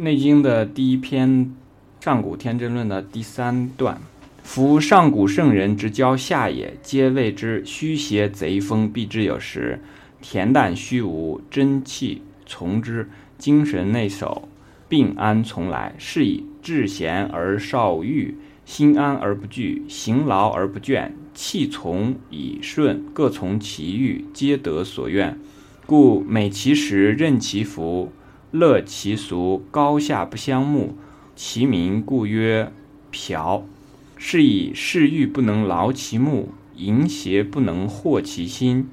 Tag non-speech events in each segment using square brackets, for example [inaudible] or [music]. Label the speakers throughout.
Speaker 1: 《内经》的第一篇《上古天真论》的第三段：夫上古圣人之交下也，皆谓之虚邪贼风，避之有时；恬淡虚无，真气从之，精神内守，病安从来。是以志闲而少欲，心安而不惧，行劳而不倦，气从以顺，各从其欲，皆得所愿。故美其食，任其服。乐其俗，高下不相慕，其名故曰嫖。是以嗜欲不能劳其目，淫邪不能惑其心。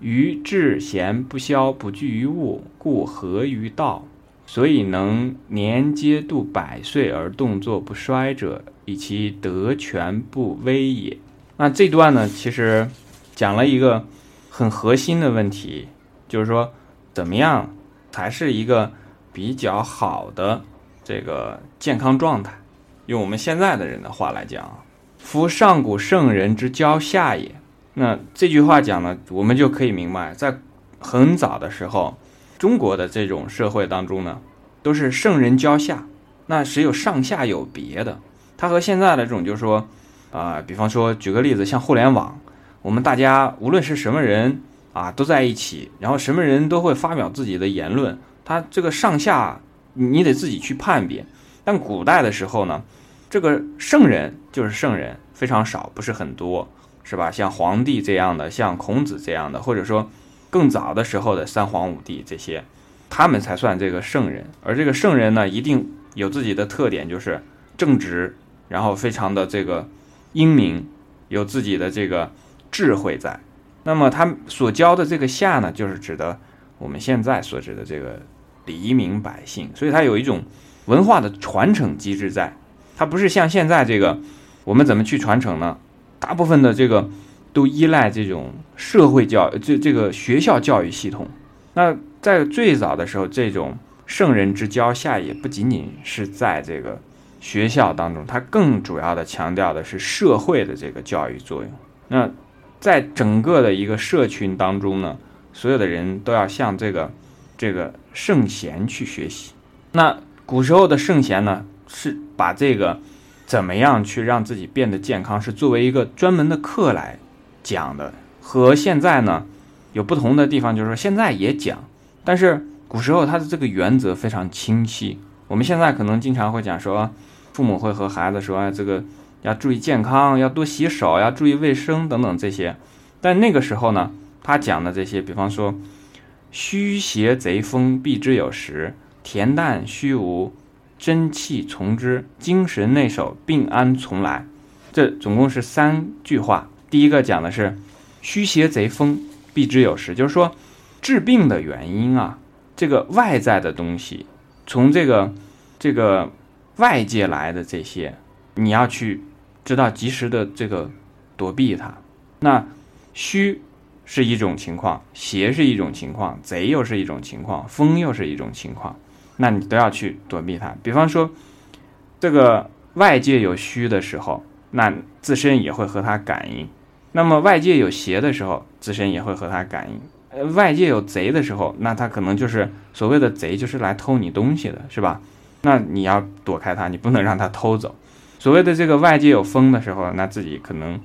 Speaker 1: 于志闲不消，不惧于物，故合于道。所以能年皆度百岁而动作不衰者，以其德全不危也。那这段呢，其实讲了一个很核心的问题，就是说怎么样。才是一个比较好的这个健康状态。用我们现在的人的话来讲，“夫上古圣人之交下也。”那这句话讲呢，我们就可以明白，在很早的时候，中国的这种社会当中呢，都是圣人交下，那只有上下有别的。它和现在的这种，就是说，啊，比方说举个例子，像互联网，我们大家无论是什么人。啊，都在一起，然后什么人都会发表自己的言论，他这个上下你得自己去判别。但古代的时候呢，这个圣人就是圣人，非常少，不是很多，是吧？像皇帝这样的，像孔子这样的，或者说更早的时候的三皇五帝这些，他们才算这个圣人。而这个圣人呢，一定有自己的特点，就是正直，然后非常的这个英明，有自己的这个智慧在。那么他所教的这个下呢，就是指的我们现在所指的这个黎民百姓，所以它有一种文化的传承机制在，它不是像现在这个我们怎么去传承呢？大部分的这个都依赖这种社会教这这个学校教育系统。那在最早的时候，这种圣人之教下也不仅仅是在这个学校当中，它更主要的强调的是社会的这个教育作用。那在整个的一个社群当中呢，所有的人都要向这个这个圣贤去学习。那古时候的圣贤呢，是把这个怎么样去让自己变得健康，是作为一个专门的课来讲的。和现在呢有不同的地方，就是说现在也讲，但是古时候它的这个原则非常清晰。我们现在可能经常会讲说，父母会和孩子说，哎，这个。要注意健康，要多洗手，要注意卫生等等这些。但那个时候呢，他讲的这些，比方说“虚邪贼风，避之有时；恬淡虚无，真气从之；精神内守，病安从来。”这总共是三句话。第一个讲的是“虚邪贼风，避之有时”，就是说治病的原因啊，这个外在的东西，从这个这个外界来的这些，你要去。知道及时的这个躲避它，那虚是一种情况，邪是一种情况，贼又是一种情况，风又是一种情况，那你都要去躲避它。比方说，这个外界有虚的时候，那自身也会和它感应；那么外界有邪的时候，自身也会和它感应。呃，外界有贼的时候，那他可能就是所谓的贼，就是来偷你东西的，是吧？那你要躲开他，你不能让他偷走。所谓的这个外界有风的时候，那自己可能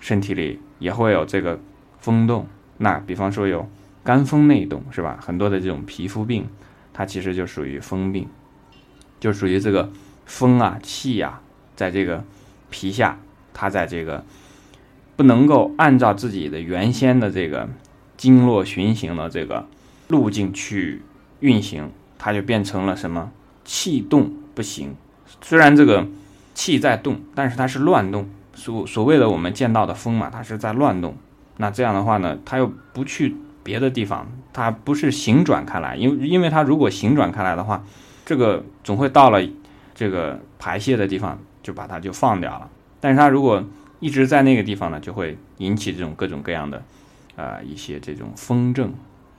Speaker 1: 身体里也会有这个风动。那比方说有肝风内动，是吧？很多的这种皮肤病，它其实就属于风病，就属于这个风啊气呀，在这个皮下，它在这个不能够按照自己的原先的这个经络循行的这个路径去运行，它就变成了什么气动不行。虽然这个。气在动，但是它是乱动，所所谓的我们见到的风嘛，它是在乱动。那这样的话呢，它又不去别的地方，它不是行转开来，因因为它如果行转开来的话，这个总会到了这个排泄的地方，就把它就放掉了。但是它如果一直在那个地方呢，就会引起这种各种各样的呃一些这种风症。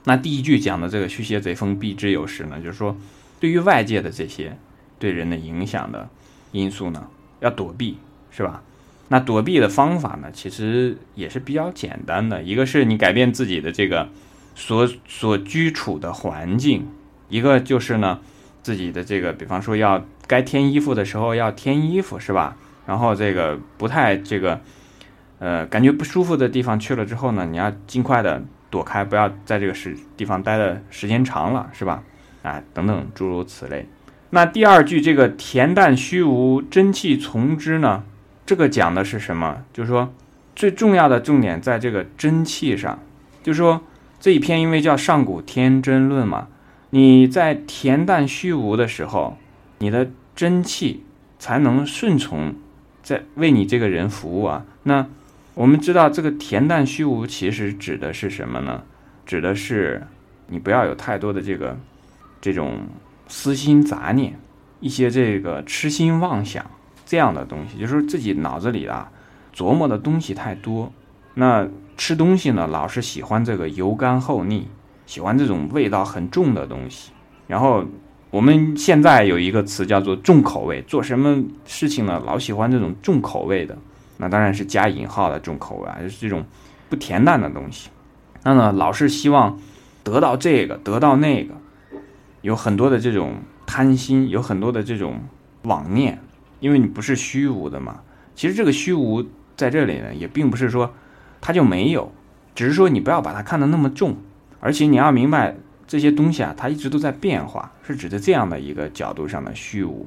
Speaker 1: 那第一句讲的这个虚邪贼风避之有时呢，就是说对于外界的这些对人的影响的。因素呢，要躲避，是吧？那躲避的方法呢，其实也是比较简单的。一个是你改变自己的这个所所居处的环境，一个就是呢，自己的这个，比方说要该添衣服的时候要添衣服，是吧？然后这个不太这个，呃，感觉不舒服的地方去了之后呢，你要尽快的躲开，不要在这个时地方待的时间长了，是吧？啊，等等诸如此类。那第二句这个恬淡虚无，真气从之呢？这个讲的是什么？就是说最重要的重点在这个真气上，就是说这一篇因为叫上古天真论嘛。你在恬淡虚无的时候，你的真气才能顺从，在为你这个人服务啊。那我们知道，这个恬淡虚无其实指的是什么呢？指的是你不要有太多的这个这种私心杂念，一些这个痴心妄想这样的东西，就是自己脑子里啊琢磨的东西太多。那吃东西呢，老是喜欢这个油干厚腻。喜欢这种味道很重的东西，然后我们现在有一个词叫做重口味，做什么事情呢？老喜欢这种重口味的，那当然是加引号的重口味啊，就是这种不恬淡的东西。那呢，老是希望得到这个，得到那个，有很多的这种贪心，有很多的这种妄念，因为你不是虚无的嘛。其实这个虚无在这里呢，也并不是说它就没有，只是说你不要把它看得那么重。而且你要明白这些东西啊，它一直都在变化，是指的这样的一个角度上的虚无。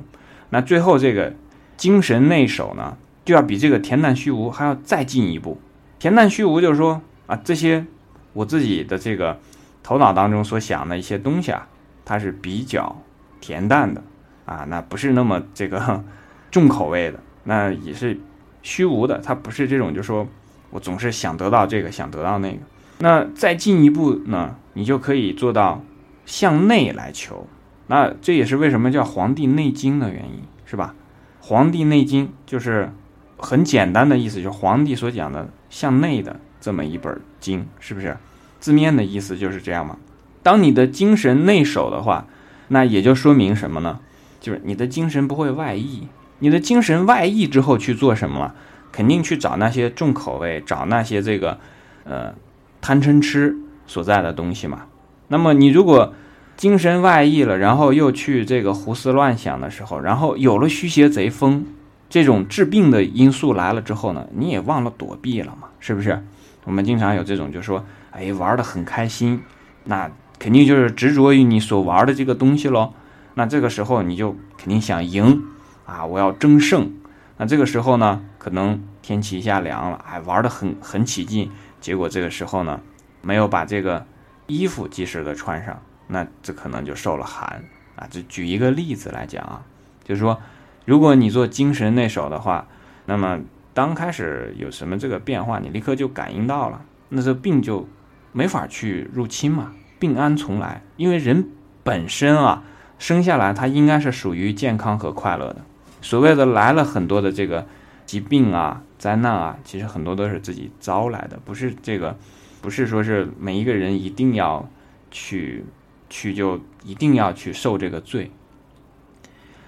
Speaker 1: 那最后这个精神内守呢，就要比这个恬淡虚无还要再进一步。恬淡虚无就是说啊，这些我自己的这个头脑当中所想的一些东西啊，它是比较恬淡的啊，那不是那么这个 [laughs] 重口味的，那也是虚无的，它不是这种，就说我总是想得到这个，想得到那个。那再进一步呢，你就可以做到向内来求。那这也是为什么叫《黄帝内经》的原因，是吧？《黄帝内经》就是很简单的意思，就是皇帝所讲的向内的这么一本经，是不是？字面的意思就是这样嘛。当你的精神内守的话，那也就说明什么呢？就是你的精神不会外溢。你的精神外溢之后去做什么了？肯定去找那些重口味，找那些这个，呃。贪嗔痴所在的东西嘛，那么你如果精神外溢了，然后又去这个胡思乱想的时候，然后有了虚邪贼风这种治病的因素来了之后呢，你也忘了躲避了嘛，是不是？我们经常有这种，就说，哎，玩的很开心，那肯定就是执着于你所玩的这个东西喽。那这个时候你就肯定想赢啊，我要争胜。那这个时候呢，可能天气一下凉了，哎，玩的很很起劲。结果这个时候呢，没有把这个衣服及时的穿上，那这可能就受了寒啊。就举一个例子来讲啊，就是说，如果你做精神内守的话，那么刚开始有什么这个变化，你立刻就感应到了，那这病就没法去入侵嘛，病安从来。因为人本身啊，生下来他应该是属于健康和快乐的，所谓的来了很多的这个疾病啊。灾难啊，其实很多都是自己招来的，不是这个，不是说是每一个人一定要去去就一定要去受这个罪。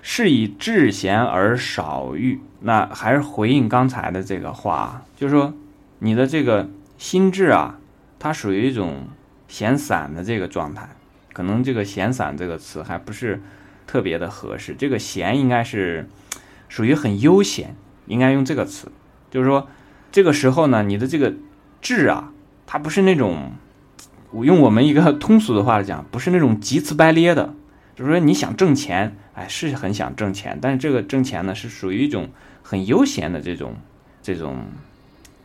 Speaker 1: 是以智闲而少欲，那还是回应刚才的这个话，就是说你的这个心智啊，它属于一种闲散的这个状态，可能这个闲散这个词还不是特别的合适，这个闲应该是属于很悠闲，应该用这个词。就是说，这个时候呢，你的这个志啊，它不是那种，我用我们一个通俗的话来讲，不是那种急呲白咧的。就是说，你想挣钱，哎，是很想挣钱，但是这个挣钱呢，是属于一种很悠闲的这种这种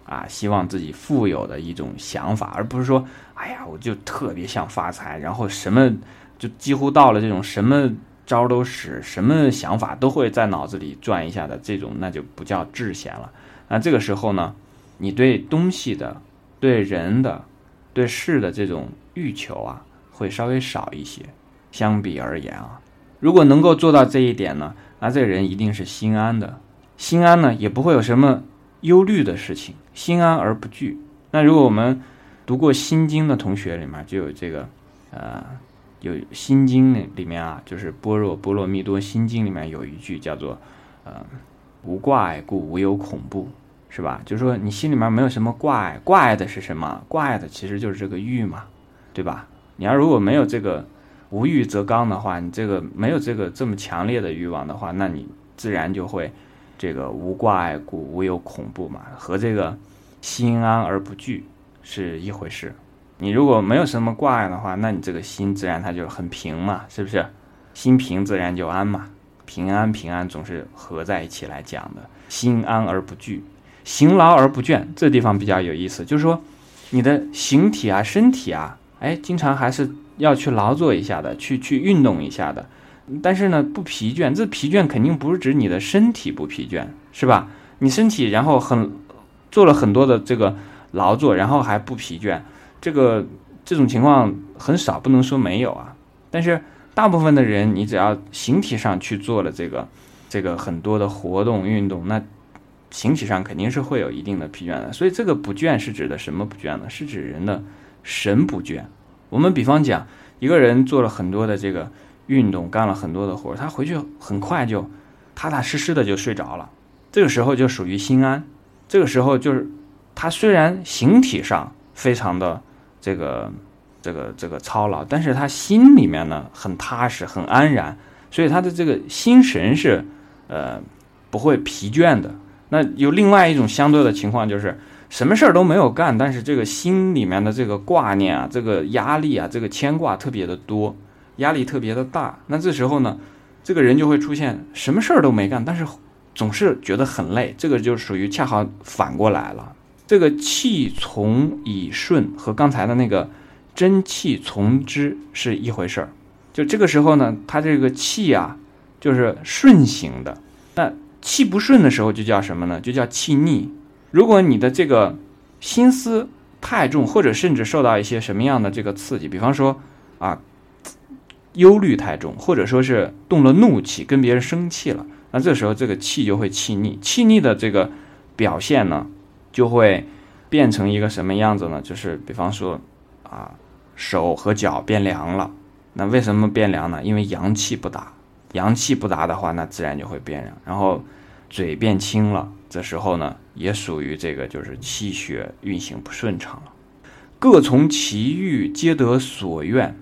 Speaker 1: 啊，希望自己富有的一种想法，而不是说，哎呀，我就特别想发财，然后什么就几乎到了这种什么。招都使，什么想法都会在脑子里转一下的这种，那就不叫智贤了。那这个时候呢，你对东西的、对人的、对事的这种欲求啊，会稍微少一些。相比而言啊，如果能够做到这一点呢，那这个人一定是心安的。心安呢，也不会有什么忧虑的事情，心安而不惧。那如果我们读过《心经》的同学里面就有这个，呃。有《心经》里面啊，就是《般若波罗蜜多心经》里面有一句叫做“呃，无挂碍故，无有恐怖”，是吧？就是说你心里面没有什么挂碍，挂碍的是什么？挂碍的其实就是这个欲嘛，对吧？你要如果没有这个无欲则刚的话，你这个没有这个这么强烈的欲望的话，那你自然就会这个无挂碍故，无有恐怖嘛，和这个心安而不惧是一回事。你如果没有什么挂碍的话，那你这个心自然它就很平嘛，是不是？心平自然就安嘛，平安平安总是合在一起来讲的。心安而不惧，行劳而不倦，这地方比较有意思，就是说你的形体啊、身体啊，哎，经常还是要去劳作一下的，去去运动一下的。但是呢，不疲倦，这疲倦肯定不是指你的身体不疲倦，是吧？你身体然后很做了很多的这个劳作，然后还不疲倦。这个这种情况很少，不能说没有啊。但是大部分的人，你只要形体上去做了这个这个很多的活动运动，那形体上肯定是会有一定的疲倦的。所以这个不倦是指的什么不倦呢？是指人的神不倦。我们比方讲，一个人做了很多的这个运动，干了很多的活，他回去很快就踏踏实实的就睡着了。这个时候就属于心安。这个时候就是他虽然形体上非常的。这个，这个，这个操劳，但是他心里面呢很踏实，很安然，所以他的这个心神是，呃，不会疲倦的。那有另外一种相对的情况，就是什么事儿都没有干，但是这个心里面的这个挂念啊，这个压力啊，这个牵挂特别的多，压力特别的大。那这时候呢，这个人就会出现什么事儿都没干，但是总是觉得很累。这个就属于恰好反过来了。这个气从以顺和刚才的那个真气从之是一回事儿，就这个时候呢，他这个气啊，就是顺行的。那气不顺的时候就叫什么呢？就叫气逆。如果你的这个心思太重，或者甚至受到一些什么样的这个刺激，比方说啊，忧虑太重，或者说是动了怒气，跟别人生气了，那这时候这个气就会气逆。气逆的这个表现呢？就会变成一个什么样子呢？就是比方说，啊，手和脚变凉了。那为什么变凉呢？因为阳气不达，阳气不达的话，那自然就会变凉。然后嘴变轻了，这时候呢，也属于这个就是气血运行不顺畅了。各从其欲，皆得所愿。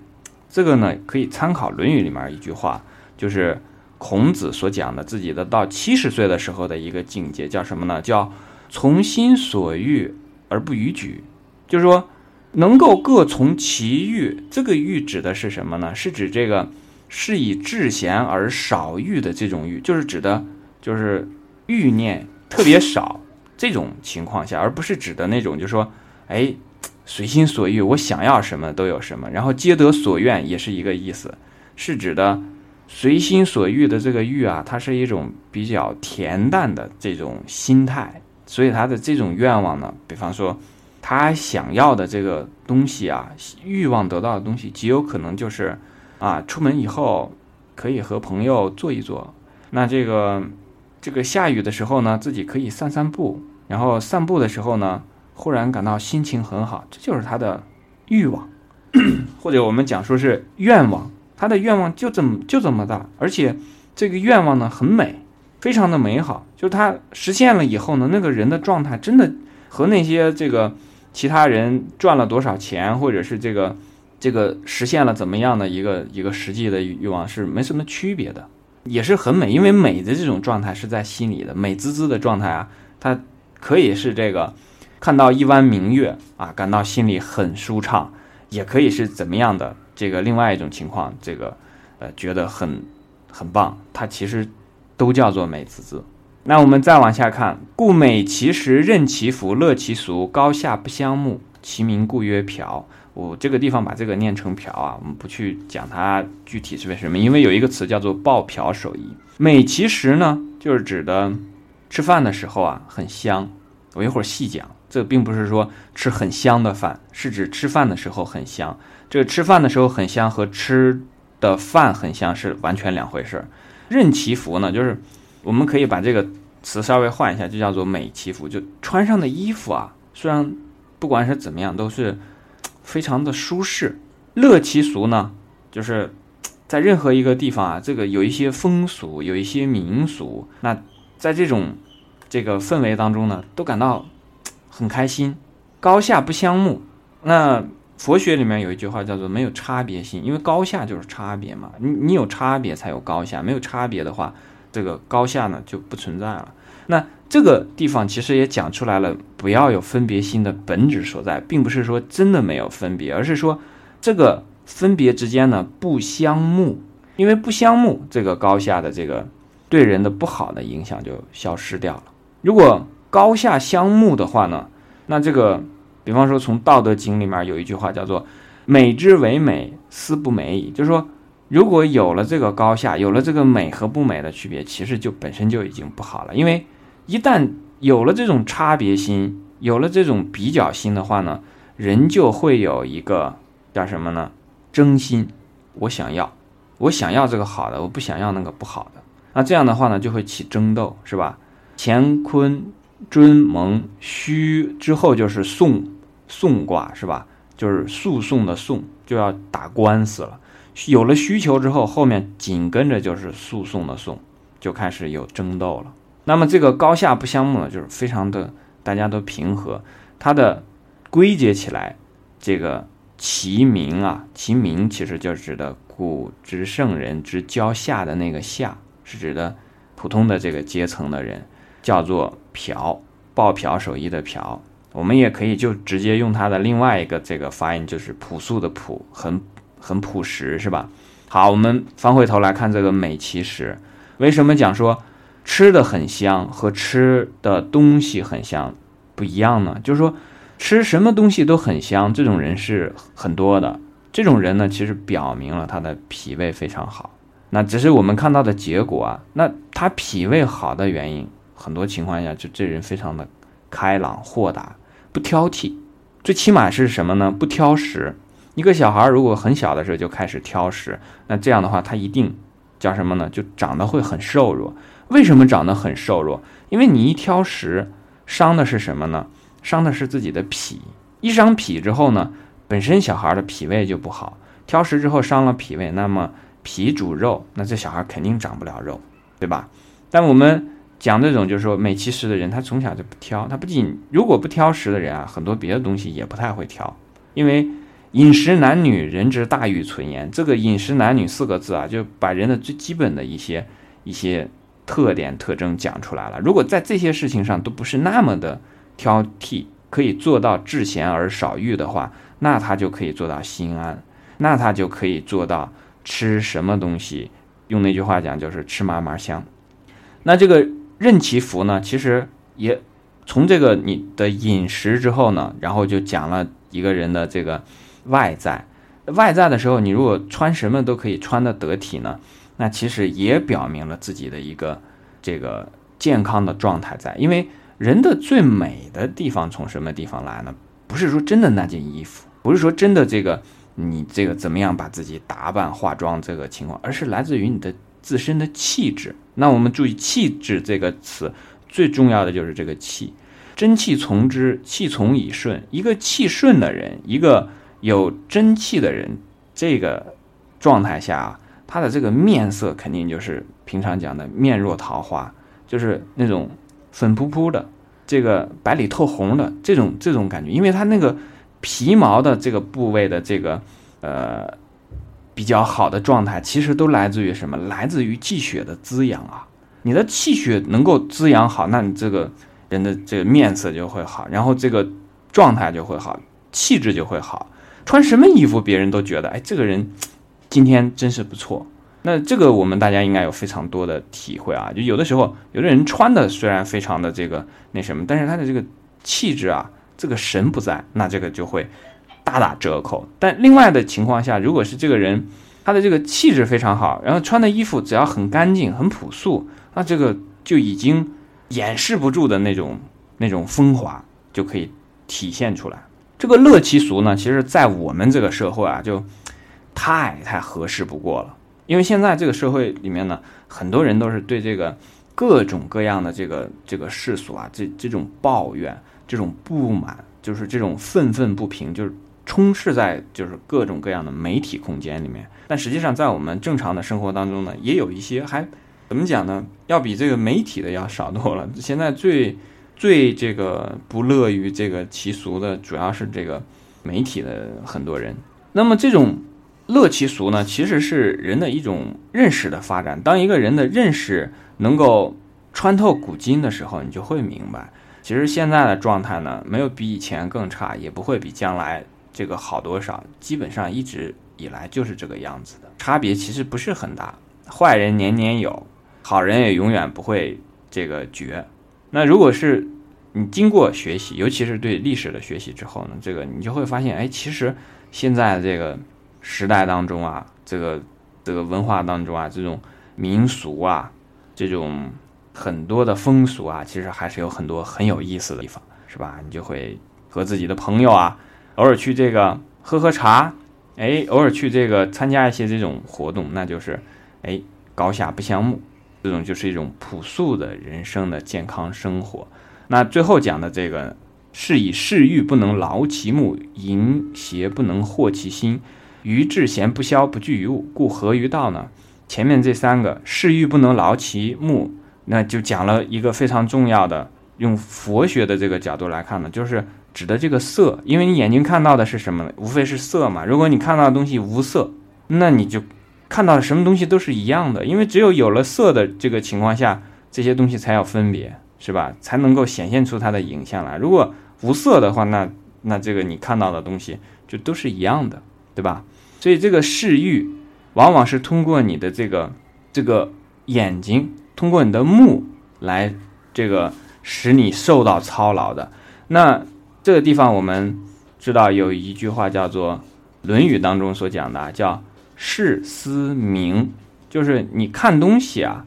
Speaker 1: 这个呢，可以参考《论语》里面一句话，就是孔子所讲的自己的到七十岁的时候的一个境界，叫什么呢？叫。从心所欲而不逾矩，就是说，能够各从其欲。这个欲指的是什么呢？是指这个是以至闲而少欲的这种欲，就是指的，就是欲念特别少这种情况下，而不是指的那种，就是说，哎，随心所欲，我想要什么都有什么，然后皆得所愿，也是一个意思，是指的随心所欲的这个欲啊，它是一种比较恬淡的这种心态。所以他的这种愿望呢，比方说，他想要的这个东西啊，欲望得到的东西，极有可能就是，啊，出门以后可以和朋友坐一坐。那这个这个下雨的时候呢，自己可以散散步。然后散步的时候呢，忽然感到心情很好，这就是他的欲望，[clears throat] 或者我们讲说是愿望。他的愿望就这么就这么大，而且这个愿望呢很美。非常的美好，就他实现了以后呢，那个人的状态真的和那些这个其他人赚了多少钱，或者是这个这个实现了怎么样的一个一个实际的欲望是没什么区别的，也是很美，因为美的这种状态是在心里的，美滋滋的状态啊，它可以是这个看到一弯明月啊，感到心里很舒畅，也可以是怎么样的这个另外一种情况，这个呃觉得很很棒，它其实。都叫做美滋滋。那我们再往下看，故美其实，任其服，乐其俗，高下不相慕，其名故曰嫖。我这个地方把这个念成嫖啊，我们不去讲它具体是为什么，因为有一个词叫做抱嫖手艺。美其实呢，就是指的吃饭的时候啊很香。我一会儿细讲，这并不是说吃很香的饭，是指吃饭的时候很香。这个吃饭的时候很香和吃的饭很香是完全两回事儿。任其服呢，就是我们可以把这个词稍微换一下，就叫做美其服。就穿上的衣服啊，虽然不管是怎么样，都是非常的舒适。乐其俗呢，就是在任何一个地方啊，这个有一些风俗，有一些民俗，那在这种这个氛围当中呢，都感到很开心。高下不相慕，那佛学里面有一句话叫做“没有差别心”，因为高下就是差别嘛。你你有差别才有高下，没有差别的话，这个高下呢就不存在了。那这个地方其实也讲出来了，不要有分别心的本质所在，并不是说真的没有分别，而是说这个分别之间呢不相慕，因为不相慕，这个高下的这个对人的不好的影响就消失掉了。如果高下相慕的话呢，那这个。比方说，从《道德经》里面有一句话叫做“美之为美，斯不美矣”，就是说，如果有了这个高下，有了这个美和不美的区别，其实就本身就已经不好了。因为一旦有了这种差别心，有了这种比较心的话呢，人就会有一个叫什么呢？争心。我想要，我想要这个好的，我不想要那个不好的。那这样的话呢，就会起争斗，是吧？乾坤。尊蒙虚之后就是讼，讼卦是吧？就是诉讼的讼，就要打官司了。有了需求之后，后面紧跟着就是诉讼的讼，就开始有争斗了。那么这个高下不相慕呢，就是非常的大家都平和。它的归结起来，这个其名啊，其名其实就指的古之圣人之交下的那个下，是指的普通的这个阶层的人。叫做朴，抱朴手艺的朴，我们也可以就直接用它的另外一个这个发音，就是朴素的朴，很很朴实，是吧？好，我们翻回头来看这个美其实，为什么讲说吃的很香和吃的东西很香不一样呢？就是说吃什么东西都很香，这种人是很多的。这种人呢，其实表明了他的脾胃非常好。那只是我们看到的结果啊。那他脾胃好的原因。很多情况下，就这人非常的开朗豁达，不挑剔，最起码是什么呢？不挑食。一个小孩如果很小的时候就开始挑食，那这样的话，他一定叫什么呢？就长得会很瘦弱。为什么长得很瘦弱？因为你一挑食，伤的是什么呢？伤的是自己的脾。一伤脾之后呢，本身小孩的脾胃就不好，挑食之后伤了脾胃，那么脾主肉，那这小孩肯定长不了肉，对吧？但我们。讲这种就是说美其食的人，他从小就不挑。他不仅如果不挑食的人啊，很多别的东西也不太会挑。因为饮食男女，人之大欲存焉。这个饮食男女四个字啊，就把人的最基本的一些一些特点特征讲出来了。如果在这些事情上都不是那么的挑剔，可以做到至贤而少欲的话，那他就可以做到心安。那他就可以做到吃什么东西，用那句话讲就是吃嘛嘛香。那这个。任其福呢，其实也从这个你的饮食之后呢，然后就讲了一个人的这个外在。外在的时候，你如果穿什么都可以穿得得体呢，那其实也表明了自己的一个这个健康的状态在。因为人的最美的地方从什么地方来呢？不是说真的那件衣服，不是说真的这个你这个怎么样把自己打扮化妆这个情况，而是来自于你的。自身的气质，那我们注意“气质”这个词，最重要的就是这个气，真气从之，气从以顺。一个气顺的人，一个有真气的人，这个状态下啊，他的这个面色肯定就是平常讲的面若桃花，就是那种粉扑扑的，这个白里透红的这种这种感觉，因为他那个皮毛的这个部位的这个呃。比较好的状态，其实都来自于什么？来自于气血的滋养啊！你的气血能够滋养好，那你这个人的这个面色就会好，然后这个状态就会好，气质就会好。穿什么衣服，别人都觉得，哎，这个人今天真是不错。那这个我们大家应该有非常多的体会啊！就有的时候，有的人穿的虽然非常的这个那什么，但是他的这个气质啊，这个神不在，那这个就会。大打折扣，但另外的情况下，如果是这个人，他的这个气质非常好，然后穿的衣服只要很干净、很朴素，那这个就已经掩饰不住的那种那种风华就可以体现出来。这个乐其俗呢，其实在我们这个社会啊，就太太合适不过了。因为现在这个社会里面呢，很多人都是对这个各种各样的这个这个世俗啊，这这种抱怨、这种不满，就是这种愤愤不平，就是。充斥在就是各种各样的媒体空间里面，但实际上在我们正常的生活当中呢，也有一些还怎么讲呢？要比这个媒体的要少多了。现在最最这个不乐于这个习俗的，主要是这个媒体的很多人。那么这种乐其俗呢，其实是人的一种认识的发展。当一个人的认识能够穿透古今的时候，你就会明白，其实现在的状态呢，没有比以前更差，也不会比将来这个好多少。基本上一直以来就是这个样子的，差别其实不是很大。坏人年年有，好人也永远不会这个绝。那如果是你经过学习，尤其是对历史的学习之后呢，这个你就会发现，哎，其实现在这个时代当中啊，这个这个文化当中啊，这种民俗啊，这种很多的风俗啊，其实还是有很多很有意思的地方，是吧？你就会和自己的朋友啊，偶尔去这个喝喝茶，哎，偶尔去这个参加一些这种活动，那就是哎高下不相慕，这种就是一种朴素的人生的健康生活。那最后讲的这个，是以嗜欲不能劳其目，淫邪不能惑其心，愚智贤不消，不惧于物，故合于道呢？前面这三个，嗜欲不能劳其目，那就讲了一个非常重要的，用佛学的这个角度来看呢，就是指的这个色，因为你眼睛看到的是什么呢？无非是色嘛。如果你看到的东西无色，那你就看到的什么东西都是一样的，因为只有有了色的这个情况下，这些东西才有分别。是吧？才能够显现出它的影像来。如果无色的话，那那这个你看到的东西就都是一样的，对吧？所以这个视欲，往往是通过你的这个这个眼睛，通过你的目来这个使你受到操劳的。那这个地方我们知道有一句话叫做《论语》当中所讲的，叫“视思明”，就是你看东西啊。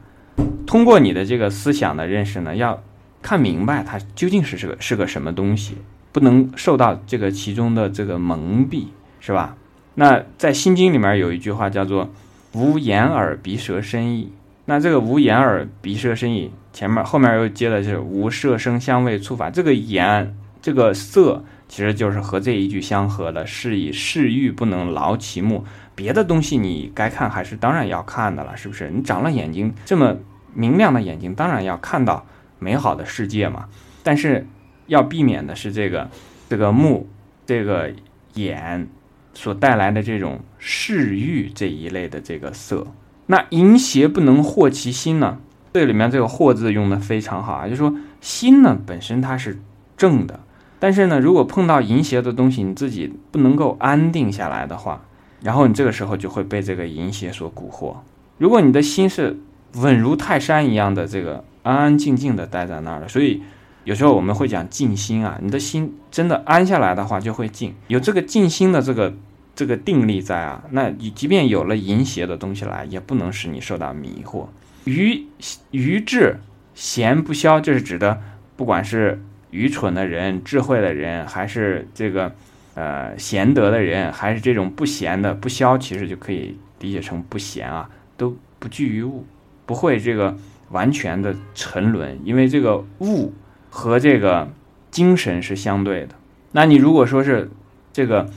Speaker 1: 通过你的这个思想的认识呢，要看明白它究竟是是个是个什么东西，不能受到这个其中的这个蒙蔽，是吧？那在《心经》里面有一句话叫做“无眼耳鼻舌身意”，那这个“无眼耳鼻舌身意”前面后面又接的是“无色声香味触法”，这个眼这个色其实就是和这一句相合的，是以视欲不能劳其目。别的东西你该看还是当然要看的了，是不是？你长了眼睛这么明亮的眼睛，当然要看到美好的世界嘛。但是要避免的是这个这个目这个眼所带来的这种视欲这一类的这个色。那淫邪不能惑其心呢？这里面这个“惑”字用的非常好啊，就是说心呢本身它是正的，但是呢，如果碰到淫邪的东西，你自己不能够安定下来的话。然后你这个时候就会被这个淫邪所蛊惑。如果你的心是稳如泰山一样的这个安安静静的待在那儿了，所以有时候我们会讲静心啊，你的心真的安下来的话就会静，有这个静心的这个这个定力在啊，那你即便有了淫邪的东西来，也不能使你受到迷惑。愚愚智贤不消，这是指的不管是愚蠢的人、智慧的人，还是这个。呃，贤德的人还是这种不贤的不肖，其实就可以理解成不贤啊，都不惧于物，不会这个完全的沉沦，因为这个物和这个精神是相对的。那你如果说是这个，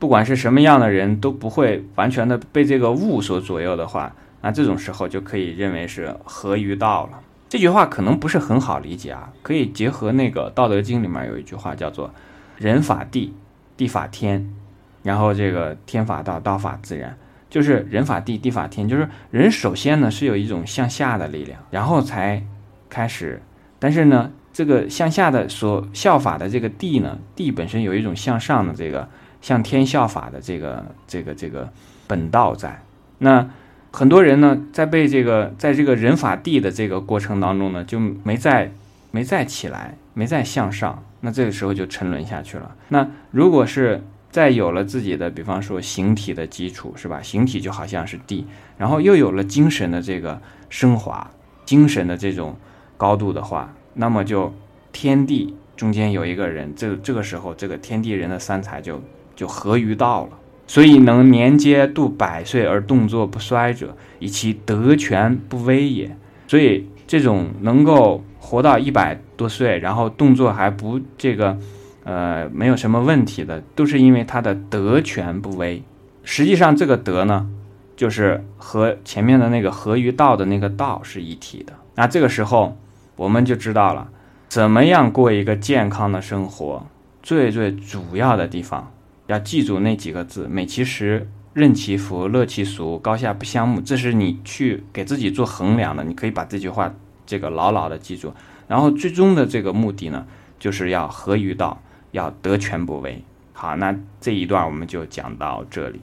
Speaker 1: 不管是什么样的人都不会完全的被这个物所左右的话，那这种时候就可以认为是合于道了。这句话可能不是很好理解啊，可以结合那个《道德经》里面有一句话叫做“人法地”。地法天，然后这个天法道，道法自然，就是人法地，地法天，就是人首先呢是有一种向下的力量，然后才开始，但是呢，这个向下的所效法的这个地呢，地本身有一种向上的这个向天效法的这个这个这个本道在。那很多人呢，在被这个在这个人法地的这个过程当中呢，就没再没再起来，没再向上。那这个时候就沉沦下去了。那如果是再有了自己的，比方说形体的基础，是吧？形体就好像是地，然后又有了精神的这个升华，精神的这种高度的话，那么就天地中间有一个人，这这个时候这个天地人的三才就就合于道了。所以能年皆度百岁而动作不衰者，以其德全不危也。所以这种能够。活到一百多岁，然后动作还不这个，呃，没有什么问题的，都是因为他的德全不危。实际上，这个德呢，就是和前面的那个合于道的那个道是一体的。那这个时候，我们就知道了，怎么样过一个健康的生活，最最主要的地方，要记住那几个字：美其实，任其福，乐其俗，高下不相慕。这是你去给自己做衡量的，你可以把这句话这个牢牢的记住。然后最终的这个目的呢，就是要合于道，要得全不为。好，那这一段我们就讲到这里。